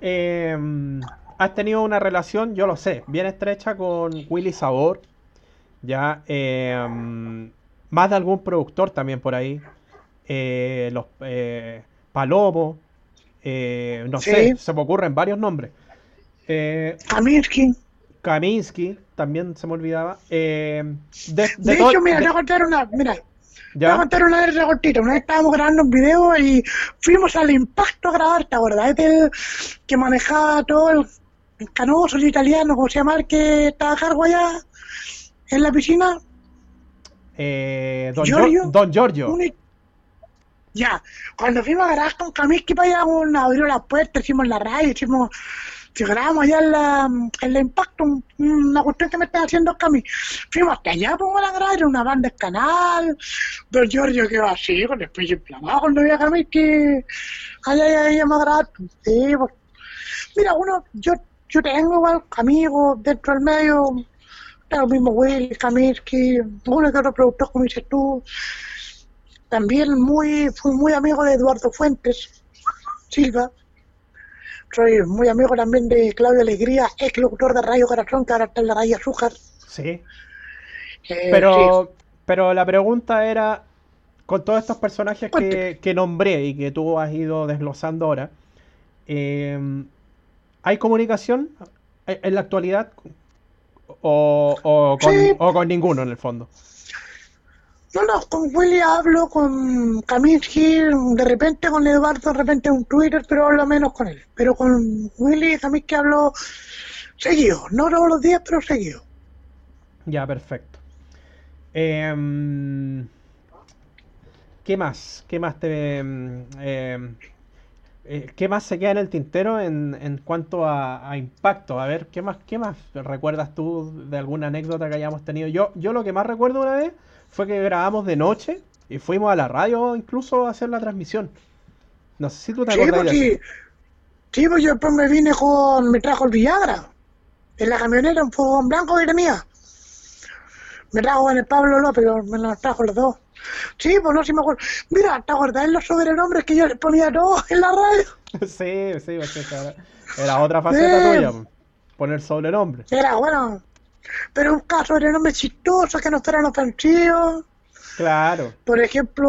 eh, has tenido una relación, yo lo sé, bien estrecha con Willy Sabor. Ya, eh, más de algún productor también por ahí. Eh, los eh, Palomo, no Sí. sé, se me ocurren varios nombres. Kaminsky. Kaminsky, también se me olvidaba. De, De, de todo- hecho, mira, de- te voy a contar una, mira, voy a contar una vez cortita. Una vez estábamos grabando un video y fuimos al impacto a grabar, ¿te acuerdas? Es el que manejaba todo el, el canoso, el italiano, ¿cómo se llama? El que estaba a cargo allá en la piscina. eh, Don, Giorgio. Gior- Don Giorgio. Un i- Ya, cuando fuimos a grabar con Kaminsky para allá, abrió la puerta, hicimos la radio, hicimos, si grabamos allá en la, en la impacto, un- una cuestión que me estaba haciendo Cami. Fuimos hasta allá, pues a grabar, era una banda del canal, Don Giorgio quedó así, con el pecho inflamado cuando vi a Kaminsky, allá, allá, allá, me a grabar. Sí, pues. Mira, uno, yo, yo tengo igual amigos dentro del medio, el mismo Will, Kaminsky, uno que otro productor, como dices tú, también muy fui muy amigo de Eduardo Fuentes Silva soy muy amigo también de Claudio Alegría, ex locutor de Radio Corazón, que ahora está en la Radio Azúcar. Sí. Eh, sí. Pero, pero la pregunta era, con todos estos personajes que, que nombré y que tú has ido desglosando ahora, eh, ¿hay comunicación en en la actualidad o, o con, Sí. o con ninguno en el fondo? No, no, con Willy hablo, con Kaminsky, de repente con Eduardo, de repente en Twitter, pero hablo menos con él. Pero con Willy y Kaminsky hablo seguido, no todos los días, pero seguido. Ya, perfecto. Em, ¿qué más? ¿Qué más te, em, em, eh, qué más se queda en el tintero en, en cuanto a, a impacto? A ver, ¿qué más, qué más recuerdas tú de alguna anécdota que hayamos tenido? Yo, yo lo que más recuerdo una vez fue que grabamos de noche y fuimos a la radio incluso a hacer la transmisión. No sé si tú te Sí, acordás de sí. eso. Sí, pues yo después me vine con, me trajo el Viagra. En la camioneta, un fogón blanco que tenía. Me trajo en el Pablo López, me los trajo los dos. Sí, pues no, si me acuerdo. Mira, ¿te acordás los sobrenombres que yo les ponía a todos en la radio? Sí, sí, pues, era, otra faceta Sí. tuya, pues, poner sobrenombre. Era bueno. Pero buscaba sobrenombres chistosos que no fueran ofensivos. Claro. Por ejemplo,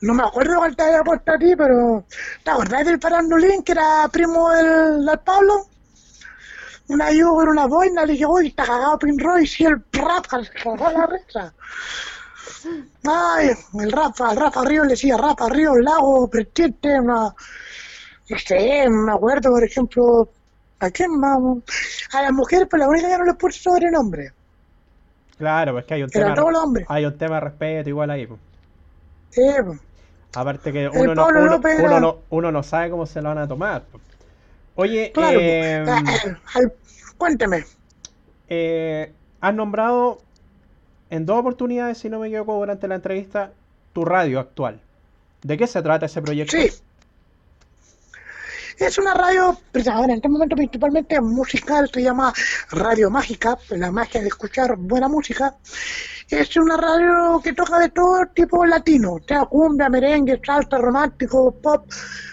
no me acuerdo cuál te había puesto a ti, pero ¿te acordás del Farandulín que era primo del, del Pablo? Una yo con una boina le dije, uy, está cagado Pin Royce y el Rafa se cagó la risa. Ay, el Rafa, el Rafa Ríos le decía Rafa Ríos, Lago, Pretete, una. No sé, me acuerdo, por ejemplo, ¿a quién vamos? A las mujeres, pues la única que no les puse sobrenombre. Claro, pues que hay un Eran tema, los hombres. hay un tema de respeto igual ahí. pues. Eh, pues. Aparte que uno no, uno, López uno era- no, uno no sabe cómo se lo van a tomar. pues. Oye, Claro, eh, eh, al- cuénteme. eh, has nombrado en dos oportunidades, si no me equivoco, durante la entrevista, tu radio actual. ¿De qué se trata ese proyecto? Sí. Es una radio, pues, ahora en este momento principalmente musical, se llama Radio Mágica, la magia de escuchar buena música. Es una radio que toca de todo tipo latino, sea cumbia, merengue, salsa, romántico, pop,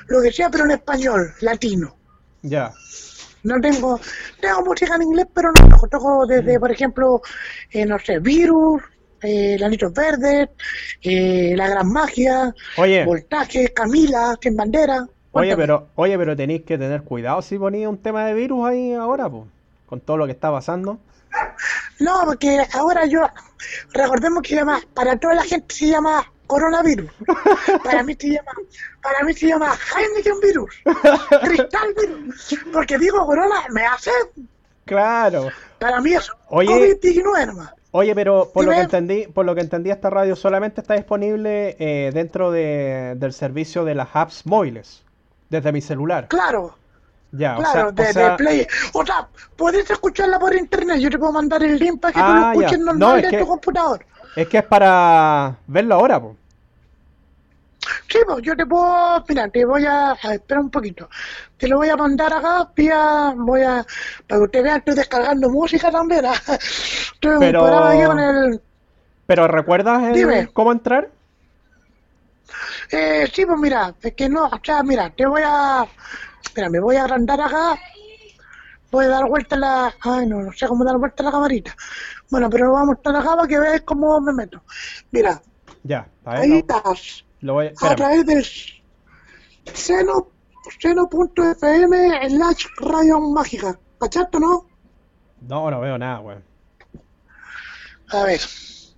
lo que sea, pero en español, latino. Ya, No tengo, tengo música en inglés, pero no toco, toco desde, por ejemplo, eh, no sé, Virus, eh, Lanitos Verdes, eh, La Gran Magia, Oye, Voltaje, Camila, Sin Bandera. Oye, pero, oye, pero tenéis que tener cuidado si ponía un tema de virus ahí ahora, pues, con todo lo que está pasando. No, porque ahora yo, recordemos que se llama, para toda la gente se llama coronavirus. Para mí se llama, para mí se llama Heineken virus, Cristal virus. Porque digo corona, me hace, Claro. para mí es Oye. COVID-19 nomás. Oye, pero por lo que entendí, por lo que entendí, esta radio solamente está disponible eh, dentro de- del servicio de las apps móviles, desde mi celular. Claro, Ya, o claro, sea, o de, de sea, Play. O sea, puedes escucharla por internet, yo te puedo mandar el link para que tú Ah, lo ya. escuches No, normal es en que- tu computador. es que es para verlo ahora, pues. Sí, pues yo te puedo, mira, te voy a, a ver, espera un poquito, te lo voy a mandar acá, vía, voy a, para que usted vea, estoy descargando música también, ah. estoy Pero- el, Pero ¿recuerdas el- cómo entrar? Eh, sí, pues mira, es que no, o sea, mira, te voy a, mira, me voy a agrandar acá, voy a dar vuelta la, ay, no, no sé cómo dar vuelta la camarita, bueno, pero lo vamos a mostrar acá para que veas cómo me meto, mira, Ya, a ver, ahí estás, lo voy a... a través del seno, seno.fm slash radio mágica. ¿Cachaste, no? No, no veo nada, weón. A ver,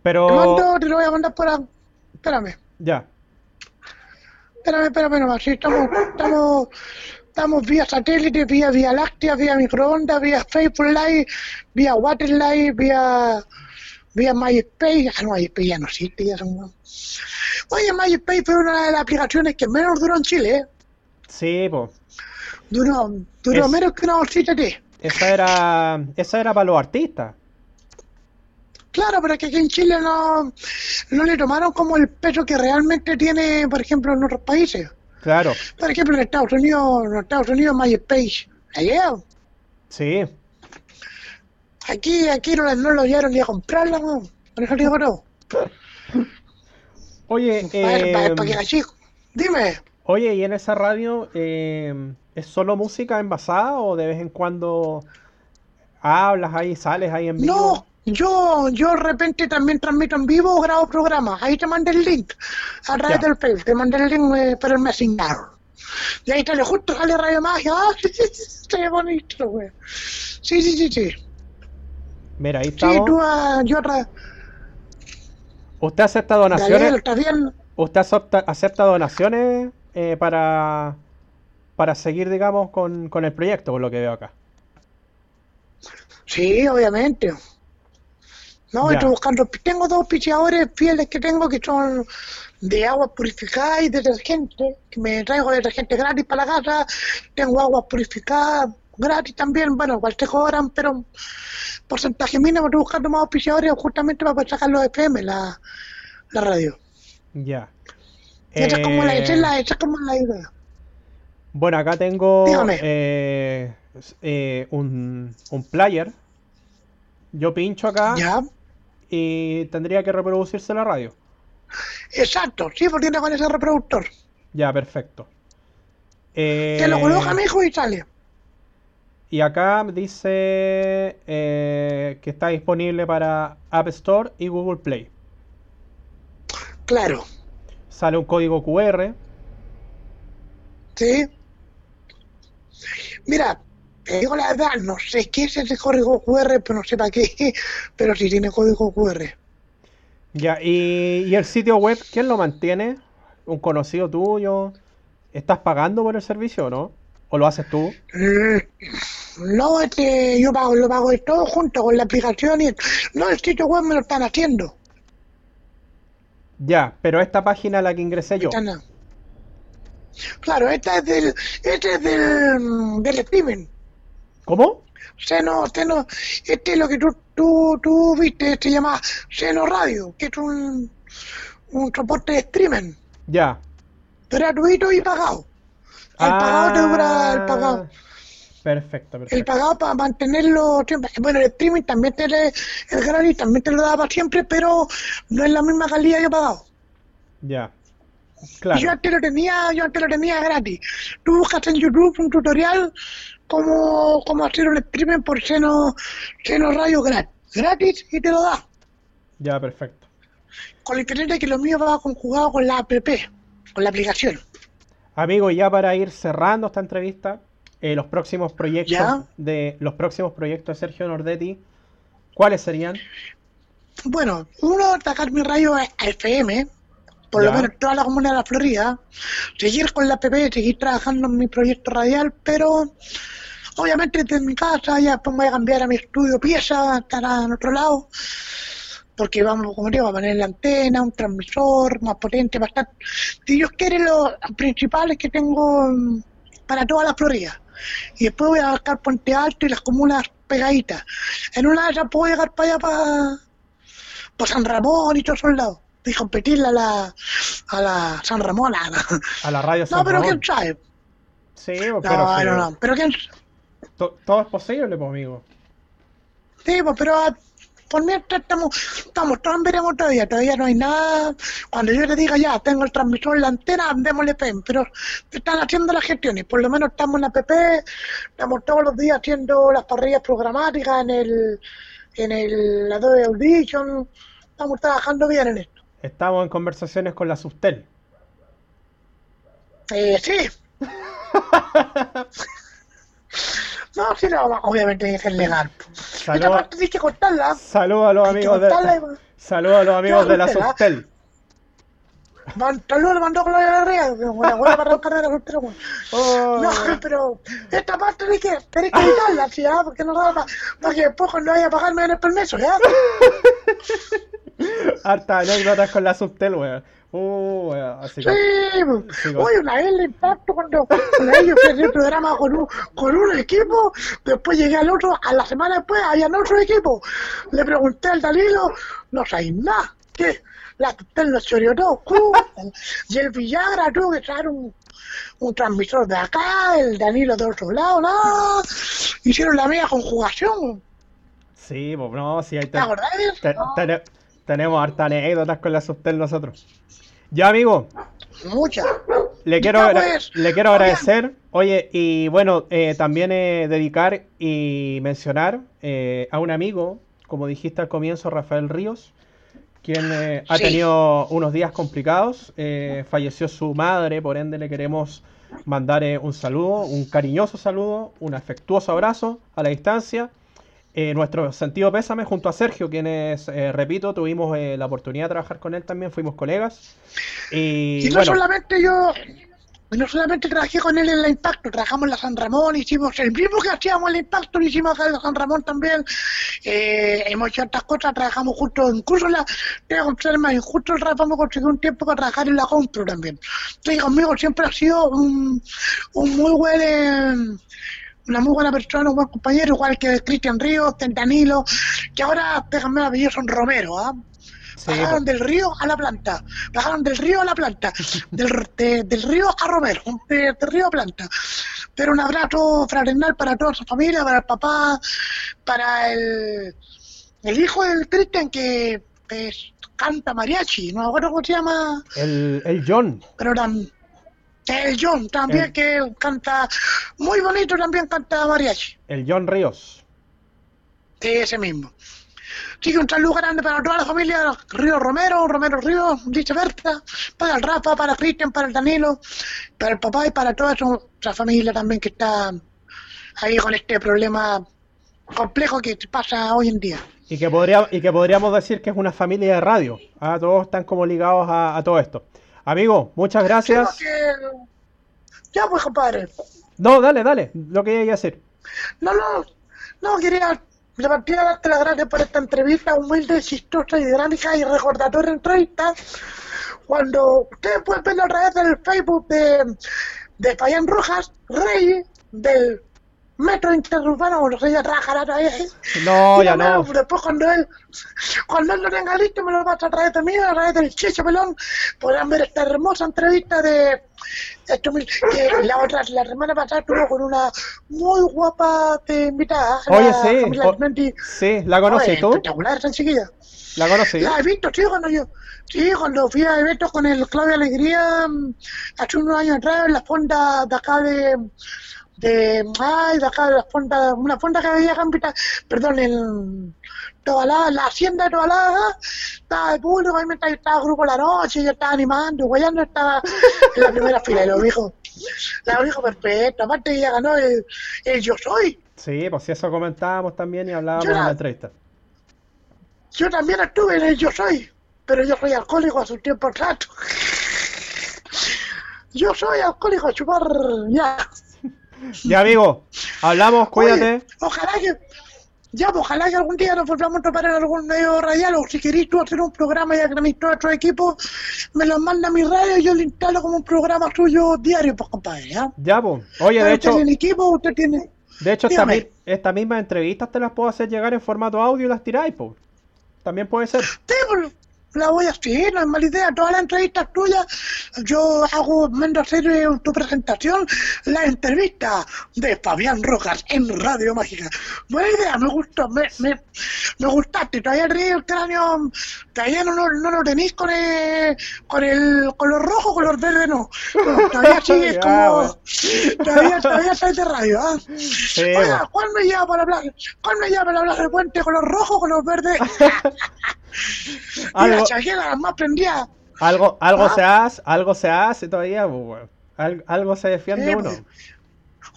Pero, te mando, te lo voy a mandar por... a- Espérame, ya, espérame, espérame nomás. Sí, estamos, estamos, estamos vía satélite, vía Vía Láctea, vía microondas, vía Facebook Live, vía Water Live, vía, vía MySpace. Ah, no, MySpace ya no existe, ya son... Oye, MySpace fue una de las aplicaciones que menos duró en Chile, ¿eh? sí, pues. Duró, duró Es- menos que una bolsita de. Esa era, esa era para los artistas. Claro, pero es que aquí en Chile no, no le tomaron como el peso que realmente tiene, por ejemplo, en otros países. Claro, Por ejemplo, en Estados Unidos, en Estados Unidos MySpace. Allá, sí. aquí, aquí no, no lo llegaron ni a comprarla, ¿no? Por eso digo no. Oye, Para, para, eh, para que la chico. Dime, Oye, ¿y en esa radio eh, es solo música envasada o de vez en cuando hablas ahí, sales ahí en vivo? No, yo, yo de repente también transmito en vivo o grabo programas. Ahí te mandé el link a través Ya. del Facebook. Te mandé el link eh, el Messenger. Y ahí sale justo, sale Radio Magia. ¡Ah, qué bonito, güey! Sí, sí, sí, sí. Mira, ahí Sí, estamos. tú, ah, yo otra. ¿Usted acepta donaciones? ¿Usted acepta, acepta donaciones eh, para, para seguir, digamos, con, con el proyecto, por lo que veo acá? Sí, obviamente. No, estoy buscando. Tengo dos picheadores fieles que tengo que son de agua purificada y detergente. Que me traigo detergente gratis para la casa. Tengo agua purificada gratis también. Bueno, igual te cobran, pero porcentaje mínimo. Estoy buscando más picheadores justamente para poder sacar los FM, la, la radio. Ya. Esa, es como la, esa, es Eh, la, esa es como la idea. Bueno, acá tengo eh, eh, un, un player. Yo pincho acá Ya. Y tendría que reproducirse la radio. Exacto, sí, porque tiene con ese reproductor. Ya, perfecto. Eh, Te lo coloca, mijo, y sale. y acá dice eh, que está disponible para App Store y Google Play. Claro. Sale un código QR. Sí. Mira, te digo la verdad, no sé qué es ese código QR, pero no sé para qué, pero sí tiene código QR. Ya, y, y el sitio web, ¿quién lo mantiene? ¿Un conocido tuyo? ¿Estás pagando por el servicio o no? ¿O lo haces tú? Mm, No, este, yo pago, lo pago todo junto con la aplicación y no, el sitio web me lo están haciendo. Ya, pero esta página a la que ingresé yo. Claro, esta es del, este es del, del streaming. ¿Cómo? Seno, Seno, este es lo que tú, tú, tú viste, se llama Seno Radio, que es un, un soporte de streaming. Ya. gratuito y pagado. El pagado te dura el pagado. Ah, Perfecto, El perfecto. pagado para mantenerlo siempre. Bueno, el streaming también te le- el gratis también te lo da para siempre, pero no es la misma calidad que he pagado. Ya. Y yo Claro. antes lo tenía, yo antes lo tenía gratis. Tú buscas en YouTube un tutorial como, como hacer un streaming por seno, seno radio gratis. Gratis y te lo da. Ya, perfecto. Con la diferencia que lo mío va conjugado con la app, con la aplicación. Amigo, ya para ir cerrando esta entrevista, eh, los próximos proyectos Ya. de los próximos proyectos de Sergio Nordetti, ¿cuáles serían? Bueno, uno, atacar mi rayo a a FM, por Ya. lo menos en toda la comuna de la Florida, seguir con la PP, seguir trabajando en mi proyecto radial, pero obviamente desde mi casa ya después me voy a cambiar a mi estudio pieza, estará en otro lado, porque vamos, como digo, a poner la antena, un transmisor más potente, bastante. Si Dios quiere, los principales que tengo para toda la Florida. Y después voy a buscar Puente Alto y las comunas pegaditas. En una de esas puedo llegar para allá, para por San Ramón y todos esos lados. Y competirle a la, a la San Ramón. A la- A la radio San No, pero Ramón. quién sabe. Sí, pues, No, pero sí, no, no. Pero quién to- todo es posible, pues, amigo. Sí, pues, pero ah, por mientras estamos, estamos, todos veremos todavía, todavía no hay nada. Cuando yo le diga ya, tengo el transmisor en la antena, démosle PEM, pero están haciendo las gestiones, por lo menos estamos en la PP, estamos todos los días haciendo las parrillas programáticas en el, en el Adobe Audition, estamos trabajando bien en esto. Estamos en conversaciones con la Sustel. Eh, sí. no, sí, no, obviamente que ser legal. Esta Saludos parte tienes que cortarla. saludo a los Hay amigos de y- saludos a los amigos de la. Man, saludos le mandó con la diarrea, que buena para arrancar de. Oh. No, pero esta parte tenés que, tenés que editarla, ¿sí, ah? Porque no da para, para que después cuando vaya a pagarme en el permiso, ¿ya? Harta anécdotas con la Sustel, weón. Uh, weón. Así Sí. Sí, con- Oye, una vez le impacto cuando, cuando ellos fui a hacer el programa con un, con un equipo, después llegué al otro, a la semana después había otro equipo. Le pregunté al Danilo, no sabéis nada, ¿qué? La Tutel nos choreó todo, ¡cu! y el Villagra tuvo que traer un, un transmisor de acá, el Danilo de otro lado, no, hicieron la media conjugación, Sí, pues no, sí, ahí ¿te te- acordás tenemos harta anécdotas con la Sustel nosotros. Ya, amigo, Muchas. le quiero, pues, le quiero agradecer. Oye, y bueno, eh, también eh, dedicar y mencionar eh, a un amigo, como dijiste al comienzo, Rafael Ríos, quien ha Sí. tenido unos días complicados. falleció su madre, por ende le queremos mandar un saludo, un cariñoso saludo, un afectuoso abrazo a la distancia. Eh, nuestro sentido pésame junto a Sergio, quienes, eh, repito, tuvimos eh, la oportunidad de trabajar con él también, fuimos colegas. Y, Y no bueno, solamente yo, no solamente trabajé con él en la Impacto, trabajamos en la San Ramón, hicimos el mismo que hacíamos en la Impacto, lo hicimos acá en la San Ramón también, eh, hemos hecho otras cosas, trabajamos juntos, incluso en la, te voy a contar más, justo el Rafa me consiguió un tiempo para trabajar en la Compro también. Entonces conmigo siempre ha sido un, un muy buen... una muy buena persona, un buen compañero, igual que Cristian Ríos, Danilo, que ahora, déjame el apellido, son Romero, ¿ah? sí, Bajaron del río a la planta. Bajaron del río a la planta. Del, de- del río a Romero. de- del río a planta. Pero un abrazo fraternal para toda su familia, para el papá, para el, el hijo del Cristian que canta mariachi. No me acuerdo cómo se llama. el, el John. Pero tam- el John también El- que canta muy bonito, también canta mariachi. El John Ríos. Ese mismo. Así que un saludo grande para toda la familia Río Romero, Romero Río, viceversa, para el Rafa, para Cristian, para el Danilo, para el papá y para toda su- esa familia también que está ahí con este problema complejo que pasa hoy en día. Y que, podría, y que podríamos decir que es una familia de radio. Ah, Todos están como ligados a, a todo esto. Amigo, muchas gracias. Que- Ya pues compadre, No, dale, dale, lo que iba a decir. no, no, no quería partida darte las gracias por esta entrevista humilde, chistosa y dinámica y recordatoria entrevista. Cuando ustedes pueden verlo a través del Facebook de, de Fabián Rojas, Rey, del Metro Interurbano, bueno, ella trabajará todavía. ¿eh? No, ya no. Después cuando él, cuando él lo tenga listo, me lo pasa a través de mí, a través del Checho Pelón, podrán ver esta hermosa entrevista de que la otra, la semana pasada estuvo con una muy guapa de invitada. Oye, la sí, o-. Sí, ¿la conoces tú? Espectacular esa chiquilla. ¿La conocí? La he visto, sí, cuando yo, sí, cuando fui a eventos con el Claudio Alegría mm, hace unos años atrás en la fonda de acá de, de, ay, de acá de la fonda, una fonda que había Vita- perdón, en Tobalá, la hacienda de Tobalá, estaba de público, ahí mientras estaba el grupo La Noche, yo estaba animando, guayando, estaba en la primera fila y lo dijo, la dijo perfecto, aparte ella ganó el, el Yo Soy. Sí, pues si eso comentábamos también y hablábamos Yo en la- entrevista. Yo también estuve en el Yo Soy, pero yo soy alcohólico hace un tiempo atrás. Yo soy alcohólico a chupar ya. Ya, amigo, hablamos, cuídate. Oye, ojalá que. Ya, pues, ojalá que algún día nos volvamos a topar en algún medio radial o si queréis tú hacer un programa que tenéis todo otro equipo, me lo manda a mi radio y yo lo instalo como un programa suyo diario, pues compadre, ¿ya? Ya, pues. Oye, de hecho, tiene equipo, usted tiene... de hecho esta, esta misma entrevistas te las puedo hacer llegar en formato audio y las tiráis, pues. También puede ser. Sí, pues, la voy a hacer, no es mala idea. Todas las entrevistas tuyas, yo hago, mando a hacer eh, tu presentación, la entrevista de Fabián Rojas en Radio Mágica. Buena idea, me gustó, me, me, me gustaste. Todavía el, el cráneo, todavía no, lo- no lo tenéis con el, con el color rojo, color verde, no. No, Todavía sigue Ya, como, todavía, todavía estáis de radio, ¿ah? Sí, Oiga. ¿cuál me lleva para hablar? ¿Cuál me lleva para hablar del puente color rojo, color verde? Y la Algo, chaqueta más prendida. algo, algo Ah. se hace, algo se hace todavía, pues. Al- algo se defiende Sí, uno. pues.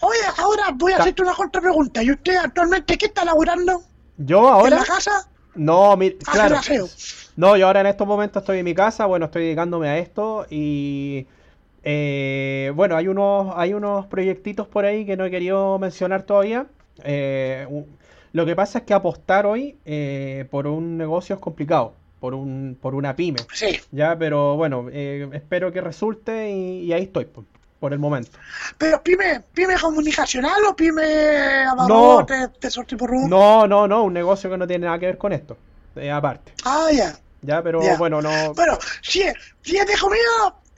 Oye, ahora voy a Ta- hacerte una contrapregunta. ¿Y usted actualmente qué está laburando? Yo ¿En ahora, la casa? no, mi- Ah, claro. No, yo ahora en estos momentos estoy en mi casa, bueno, estoy dedicándome a esto y eh, bueno, hay unos, hay unos proyectitos por ahí que no he querido mencionar todavía. Eh, lo que pasa es que apostar hoy eh, por un negocio es complicado, por un, por una pyme, Sí. ya, pero bueno, eh, espero que resulte y, y ahí estoy, por el momento. ¿Pero pyme, pyme comunicacional o pyme esos tipos de- No, no, no, un negocio que no tiene nada que ver con esto, aparte, Ah, ya. Ya, pero Ya. bueno, no, Bueno, si es, si es de comida,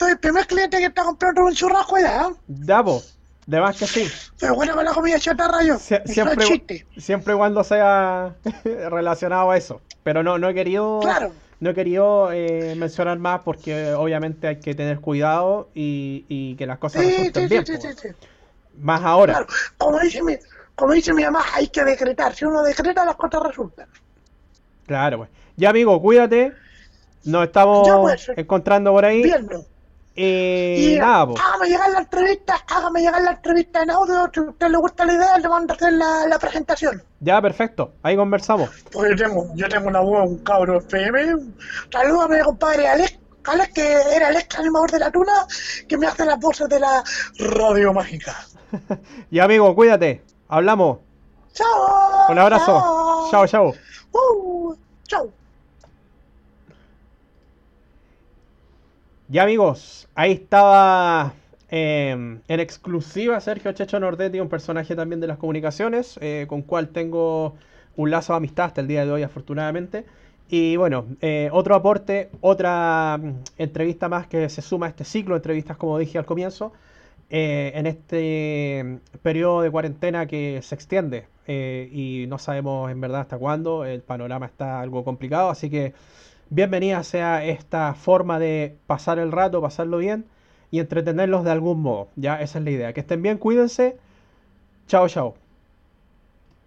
el primer cliente que está comprando un churrasco ya. ¿eh? ya, pues, de más que sí. Pero bueno, con la comida chatarra yo. Sie- siempre, chiste. siempre y cuando sea relacionado a eso. Pero no, no he querido, Claro. no he querido eh, mencionar más porque obviamente hay que tener cuidado y, y que las cosas Sí, resulten sí, bien. sí, sí, sí. Más ahora. Claro, como dice mi, como dice mi mamá, hay que decretar. Si uno decreta, las cosas resultan. Claro, pues. Ya, amigo, cuídate. Nos estamos Ya, pues. encontrando por ahí. Viernes. Y Y nada, pues. hágame llegar la entrevista, hágame llegar la entrevista en audio. Si a usted le gusta la idea, le mando a hacer la, la presentación. Ya, perfecto. Ahí conversamos. Pues yo tengo, yo tengo una voz, un cabro FM. Saludos a mi compadre Alex, Alex, que era el ex animador de la tuna, que me hace las voces de la radio mágica. Ya, amigo, cuídate. Hablamos. ¡Chao! Un abrazo. Chao, chao. Uh, chao. Ya amigos, ahí estaba eh, en exclusiva Sergio Checho Nordetti, un personaje también de las comunicaciones, eh, con cual tengo un lazo de amistad hasta el día de hoy, afortunadamente. Y bueno, eh, otro aporte, otra mm, entrevista más que se suma a este ciclo de entrevistas, como dije al comienzo, eh, en este mm, periodo de cuarentena que se extiende eh, y no sabemos en verdad hasta cuándo, el panorama está algo complicado, así que bienvenida sea esta forma de pasar el rato, pasarlo bien y entretenerlos de algún modo, ya esa es la idea. Que estén bien, cuídense, chao, chao.